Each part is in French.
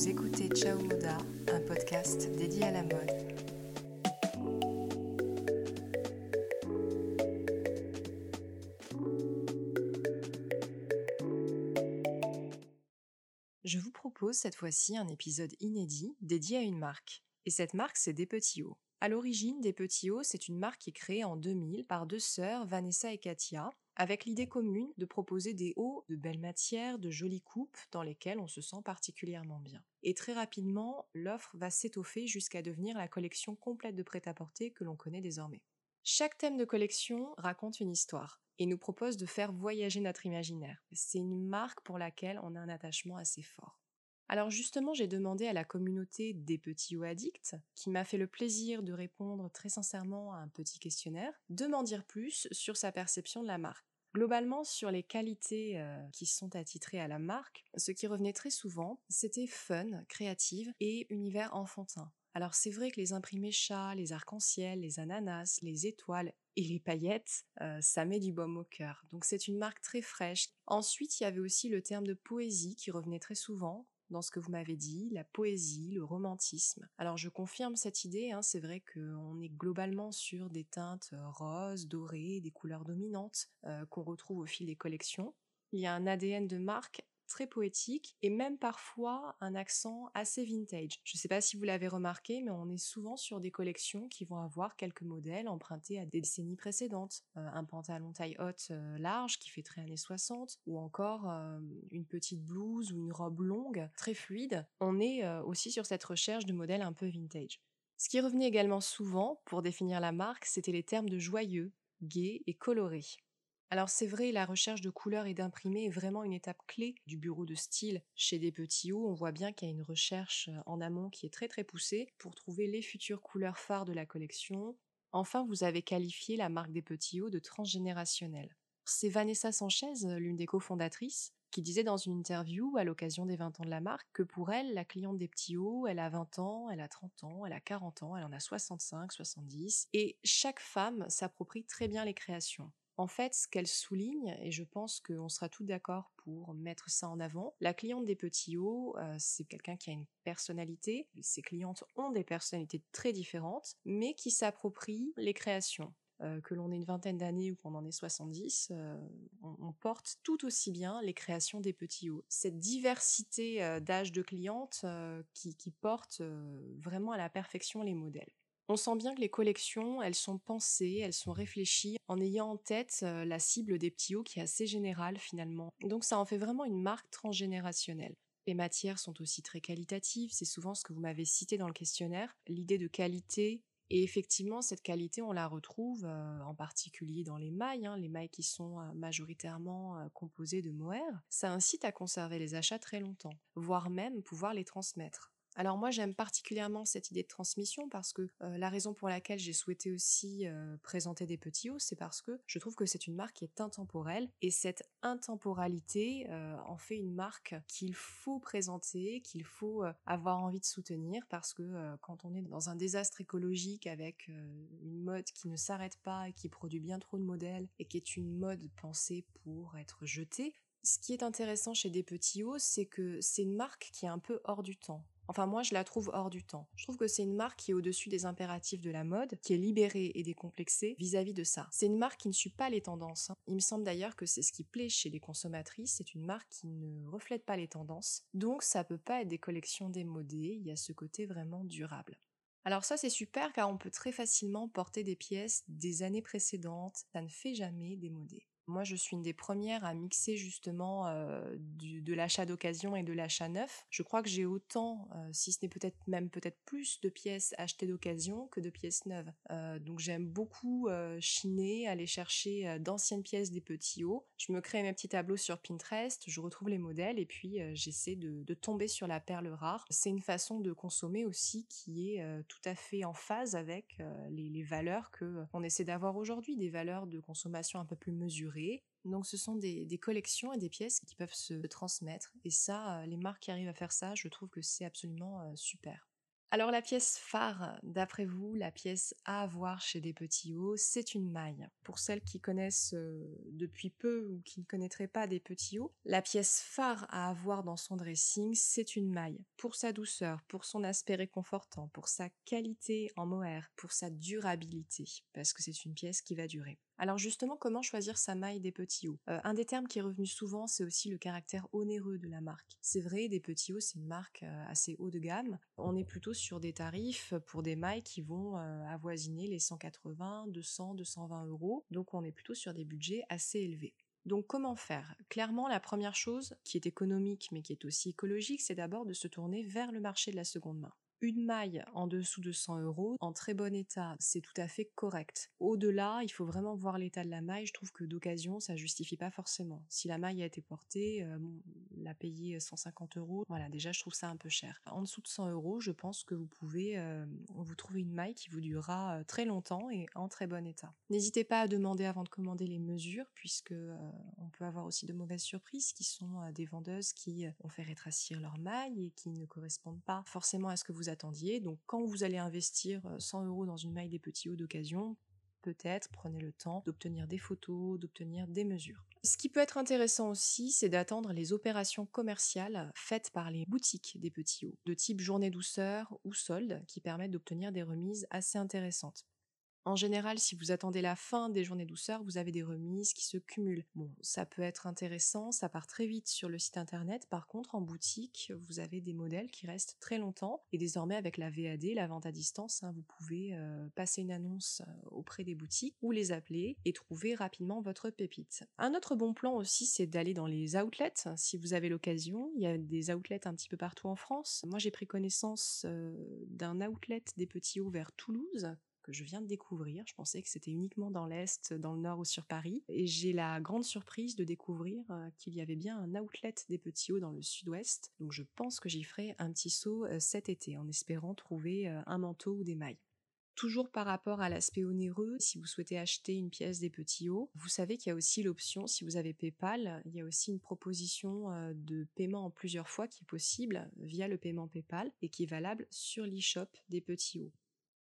Vous écoutez Ciao Moda, un podcast dédié à la mode. Je vous propose cette fois-ci un épisode inédit dédié à une marque. Et cette marque, c'est Des Petits Hauts. À l'origine, Des Petits Hauts, c'est une marque qui est créée en 2000 par deux sœurs, Vanessa et Katia, avec l'idée commune de proposer des hauts de belles matières, de jolies coupes dans lesquelles on se sent particulièrement bien. Et très rapidement, l'offre va s'étoffer jusqu'à devenir la collection complète de prêt-à-porter que l'on connaît désormais. Chaque thème de collection raconte une histoire et nous propose de faire voyager notre imaginaire. C'est une marque pour laquelle on a un attachement assez fort. Alors justement, j'ai demandé à la communauté des petits ou addicts, qui m'a fait le plaisir de répondre très sincèrement à un petit questionnaire, de m'en dire plus sur sa perception de la marque. Globalement, sur les qualités euh, qui sont attitrées à la marque, ce qui revenait très souvent, c'était fun, créative et univers enfantin. Alors c'est vrai que les imprimés chats, les arcs-en-ciel, les ananas, les étoiles et les paillettes, euh, ça met du baume au cœur. Donc c'est une marque très fraîche. Ensuite, il y avait aussi le terme de poésie qui revenait très souvent dans ce que vous m'avez dit, la poésie, le romantisme. Alors je confirme cette idée, hein, c'est vrai qu'on est globalement sur des teintes euh, roses, dorées, des couleurs dominantes euh, qu'on retrouve au fil des collections. Il y a un ADN de marque très poétique et même parfois un accent assez vintage. Je ne sais pas si vous l'avez remarqué, mais on est souvent sur des collections qui vont avoir quelques modèles empruntés à des décennies précédentes. Euh, un pantalon taille haute euh, large qui fait très années 60 ou encore euh, une petite blouse ou une robe longue très fluide. On est aussi sur cette recherche de modèles un peu vintage. Ce qui revenait également souvent pour définir la marque, c'était les termes de joyeux, gai et coloré. Alors c'est vrai, la recherche de couleurs et d'imprimés est vraiment une étape clé du bureau de style. Chez des petits hauts, on voit bien qu'il y a une recherche euh, en amont qui est très très poussée pour trouver les futures couleurs phares de la collection. Enfin, vous avez qualifié la marque des petits hauts de transgénérationnelle. C'est Vanessa Sanchez, l'une des cofondatrices, qui disait dans une interview à l'occasion des 20 ans de la marque que pour elle, la cliente des petits hauts, elle a 20 ans, elle a 30 ans, elle a 40 ans, elle en a 65, 70, et chaque femme s'approprie très bien les créations. En fait, ce qu'elle souligne, et je pense qu'on sera tous d'accord pour mettre ça en avant, la cliente des petits hauts, euh, c'est quelqu'un qui a une personnalité. Ses clientes ont des personnalités très différentes, mais qui s'approprient les créations. Euh, que l'on ait une vingtaine d'années ou qu'on en ait 70, euh, on, porte tout aussi bien les créations des petits hauts. Cette diversité d'âge de clientes qui, qui porte vraiment à la perfection les modèles. On sent bien que les collections, elles sont pensées, elles sont réfléchies en ayant en tête la cible des petits hauts qui est assez générale finalement. Donc ça en fait vraiment une marque transgénérationnelle. Les matières sont aussi très qualitatives, c'est souvent ce que vous m'avez cité dans le questionnaire, l'idée de qualité. Et effectivement, cette qualité, on la retrouve en particulier dans les mailles, hein, les mailles qui sont majoritairement composées de mohair. Ça incite à conserver les achats très longtemps, voire même pouvoir les transmettre. Alors moi j'aime particulièrement cette idée de transmission parce que la raison pour laquelle j'ai souhaité aussi présenter des petits hauts, c'est parce que je trouve que c'est une marque qui est intemporelle et cette intemporalité en fait une marque qu'il faut présenter, qu'il faut avoir envie de soutenir parce que quand on est dans un désastre écologique avec une mode qui ne s'arrête pas et qui produit bien trop de modèles et qui est une mode pensée pour être jetée, ce qui est intéressant chez des petits hauts, c'est que c'est une marque qui est un peu hors du temps. Enfin, moi, je la trouve hors du temps. Je trouve que c'est une marque qui est au-dessus des impératifs de la mode, qui est libérée et décomplexée vis-à-vis de ça. C'est une marque qui ne suit pas les tendances. Hein. Il me semble d'ailleurs que c'est ce qui plaît chez les consommatrices. C'est une marque qui ne reflète pas les tendances. Donc, ça peut pas être des collections démodées. Il y a ce côté vraiment durable. Alors ça c'est super car on peut très facilement porter des pièces des années précédentes, ça ne fait jamais démodé. Moi, je suis une des premières à mixer justement euh, de l'achat d'occasion et de l'achat neuf. Je crois que j'ai autant, euh, si ce n'est peut-être même peut-être plus de pièces achetées d'occasion que de pièces neuves. Euh, donc j'aime beaucoup chiner, aller chercher d'anciennes pièces des petits hauts. Je me crée mes petits tableaux sur Pinterest, je retrouve les modèles et puis j'essaie de, tomber sur la perle rare. C'est une façon de consommer aussi qui est tout à fait en phase avec les, les valeurs que on essaie d'avoir aujourd'hui, des valeurs de consommation un peu plus mesurées donc ce sont des, collections et des pièces qui peuvent se transmettre. Et ça, euh, les marques qui arrivent à faire ça, je trouve que c'est absolument euh, super. Alors la pièce phare, d'après vous, la pièce à avoir chez des petits hauts, c'est une maille. Pour celles qui connaissent euh, depuis peu ou qui ne connaîtraient pas des petits hauts, la pièce phare à avoir dans son dressing, c'est une maille. Pour sa douceur, pour son aspect réconfortant, pour sa qualité en mohair, pour sa durabilité, parce que c'est une pièce qui va durer. Alors justement, comment choisir sa maille des petits hauts? Euh, Un des termes qui est revenu souvent, c'est aussi le caractère onéreux de la marque. C'est vrai, des petits hauts, c'est une marque euh, assez haut de gamme. On est plutôt sur des tarifs pour des mailles qui vont euh, avoisiner les 180, 200, 220 euros. Donc on est plutôt sur des budgets assez élevés. Donc comment faire? Clairement, la première chose, qui est économique mais qui est aussi écologique, c'est d'abord de se tourner vers le marché de la seconde main. Une maille en dessous de 100 euros, en très bon état, c'est tout à fait correct. Au-delà, il faut vraiment voir l'état de la maille. Je trouve que d'occasion, ça justifie pas forcément. Si la maille a été portée, euh, la payer 150 euros, voilà, déjà je trouve ça un peu cher. En dessous de 100 euros, je pense que vous pouvez euh, vous trouver une maille qui vous durera euh, très longtemps et en très bon état. N'hésitez pas à demander avant de commander les mesures, puisque on peut avoir aussi de mauvaises surprises qui sont des vendeuses qui ont fait rétrécir leur maille et qui ne correspondent pas forcément à ce que vous Donc quand vous allez investir 100 euh, euros dans une maille des petits hauts d'occasion, peut-être prenez le temps d'obtenir des photos, d'obtenir des mesures. Ce qui peut être intéressant aussi, c'est d'attendre les opérations commerciales faites par les boutiques des petits hauts, de type journée douceur ou solde, qui permettent d'obtenir des remises assez intéressantes. En général, si vous attendez la fin des journées douceur, vous avez des remises qui se cumulent. Bon, ça peut être intéressant, ça part très vite sur le site internet. Par contre, en boutique, vous avez des modèles qui restent très longtemps. Et désormais, avec la VAD, la vente à distance, hein, vous pouvez euh, passer une annonce euh, auprès des boutiques ou les appeler et trouver rapidement votre pépite. Un autre bon plan aussi, c'est d'aller dans les outlets. Si vous avez l'occasion, il y a des outlets un petit peu partout en France. Moi, j'ai pris connaissance euh, d'un outlet des petits hauts vers Toulouse je viens de découvrir. Je pensais que c'était uniquement dans l'Est, dans le Nord ou sur Paris. Et j'ai la grande surprise de découvrir euh, qu'il y avait bien un outlet des petits hauts dans le Sud-Ouest. Donc je pense que j'y ferai un petit saut euh, cet été en espérant trouver euh, un manteau ou des mailles. Toujours par rapport à l'aspect onéreux, si vous souhaitez acheter une pièce des petits hauts, vous savez qu'il y a aussi l'option, si vous avez PayPal, il y a aussi une proposition de paiement en plusieurs fois qui est possible via le paiement PayPal et qui est valable sur l'e-shop des petits hauts.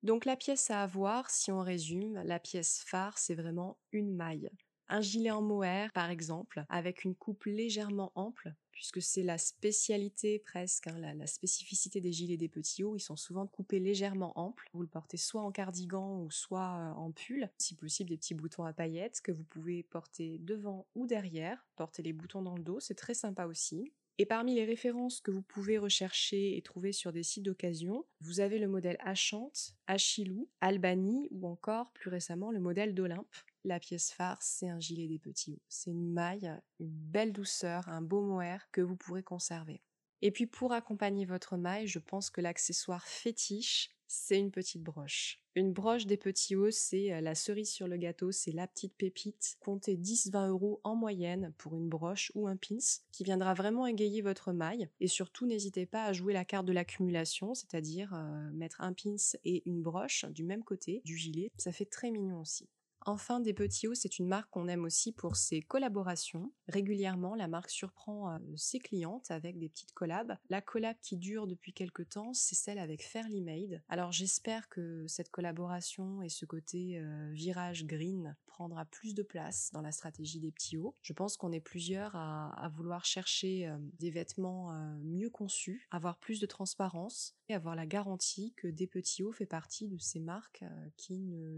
Donc la pièce à avoir, si on résume, la pièce phare, c'est vraiment une maille. Un gilet en mohair, par exemple, avec une coupe légèrement ample, puisque c'est la spécialité presque, hein, la, spécificité des gilets des petits hauts, ils sont souvent coupés légèrement amples. Vous le portez soit en cardigan ou soit euh, en pull, si possible des petits boutons à paillettes que vous pouvez porter devant ou derrière. Porter les boutons dans le dos, c'est très sympa aussi. Et parmi les références que vous pouvez rechercher et trouver sur des sites d'occasion, vous avez le modèle Achante, Achilou, Albany ou encore plus récemment le modèle d'Olympe. La pièce phare, c'est un gilet des petits hauts. C'est une maille, une belle douceur, un beau mohair que vous pourrez conserver. Et puis pour accompagner votre maille, je pense que l'accessoire fétiche, c'est une petite broche. Une broche des petits hauts, c'est euh, la cerise sur le gâteau, c'est la petite pépite. Comptez 10-20 euros en moyenne pour une broche ou un pins qui viendra vraiment égayer votre maille. Et surtout, n'hésitez pas à jouer la carte de l'accumulation, c'est-à-dire euh, mettre un pins et une broche du même côté du gilet. Ça fait très mignon aussi. Enfin, Des Petits Hauts, c'est une marque qu'on aime aussi pour ses collaborations. Régulièrement, la marque surprend euh, ses clientes avec des petites collabs. La collab qui dure depuis quelques temps, c'est celle avec Fairly Made. Alors j'espère que cette collaboration et ce côté euh, virage green prendra plus de place dans la stratégie des petits hauts. Je pense qu'on est plusieurs à, vouloir chercher euh, des vêtements mieux conçus, avoir plus de transparence et avoir la garantie que Des Petits Hauts fait partie de ces marques qui ne,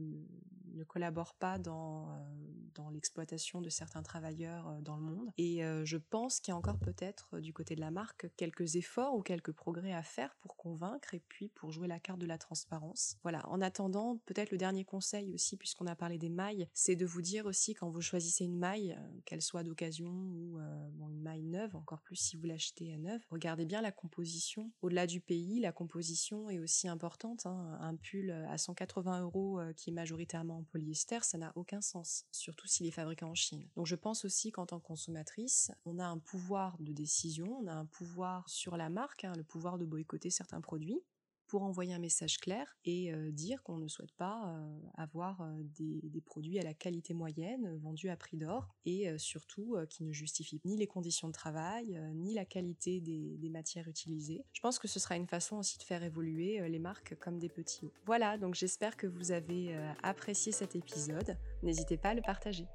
ne collaborent pas dans, euh, dans l'exploitation de certains travailleurs euh, dans le monde. Et euh, je pense qu'il y a encore peut-être du côté de la marque quelques efforts ou quelques progrès à faire pour convaincre et puis pour jouer la carte de la transparence. Voilà, en attendant, peut-être le dernier conseil aussi, puisqu'on a parlé des mailles, c'est de vous dire aussi quand vous choisissez une maille, qu'elle soit d'occasion ou bon, une maille neuve, encore plus si vous l'achetez neuve, regardez bien la composition. Au-delà du pays, la composition est aussi importante. Hein. Un pull à 180 euros qui est majoritairement en polyester, ça n'a aucun sens, surtout s'il est fabriqué en Chine. Donc je pense aussi qu'en tant que consommatrice, on a un pouvoir de décision, on a un pouvoir sur la marque, hein, le pouvoir de boycotter certains produits, pour envoyer un message clair et dire qu'on ne souhaite pas avoir des, produits à la qualité moyenne vendus à prix d'or et surtout qui ne justifient ni les conditions de travail ni la qualité des, des, matières utilisées. Je pense que ce sera une façon aussi de faire évoluer les marques comme des petits hauts. Voilà, donc j'espère que vous avez apprécié cet épisode. N'hésitez pas à le partager.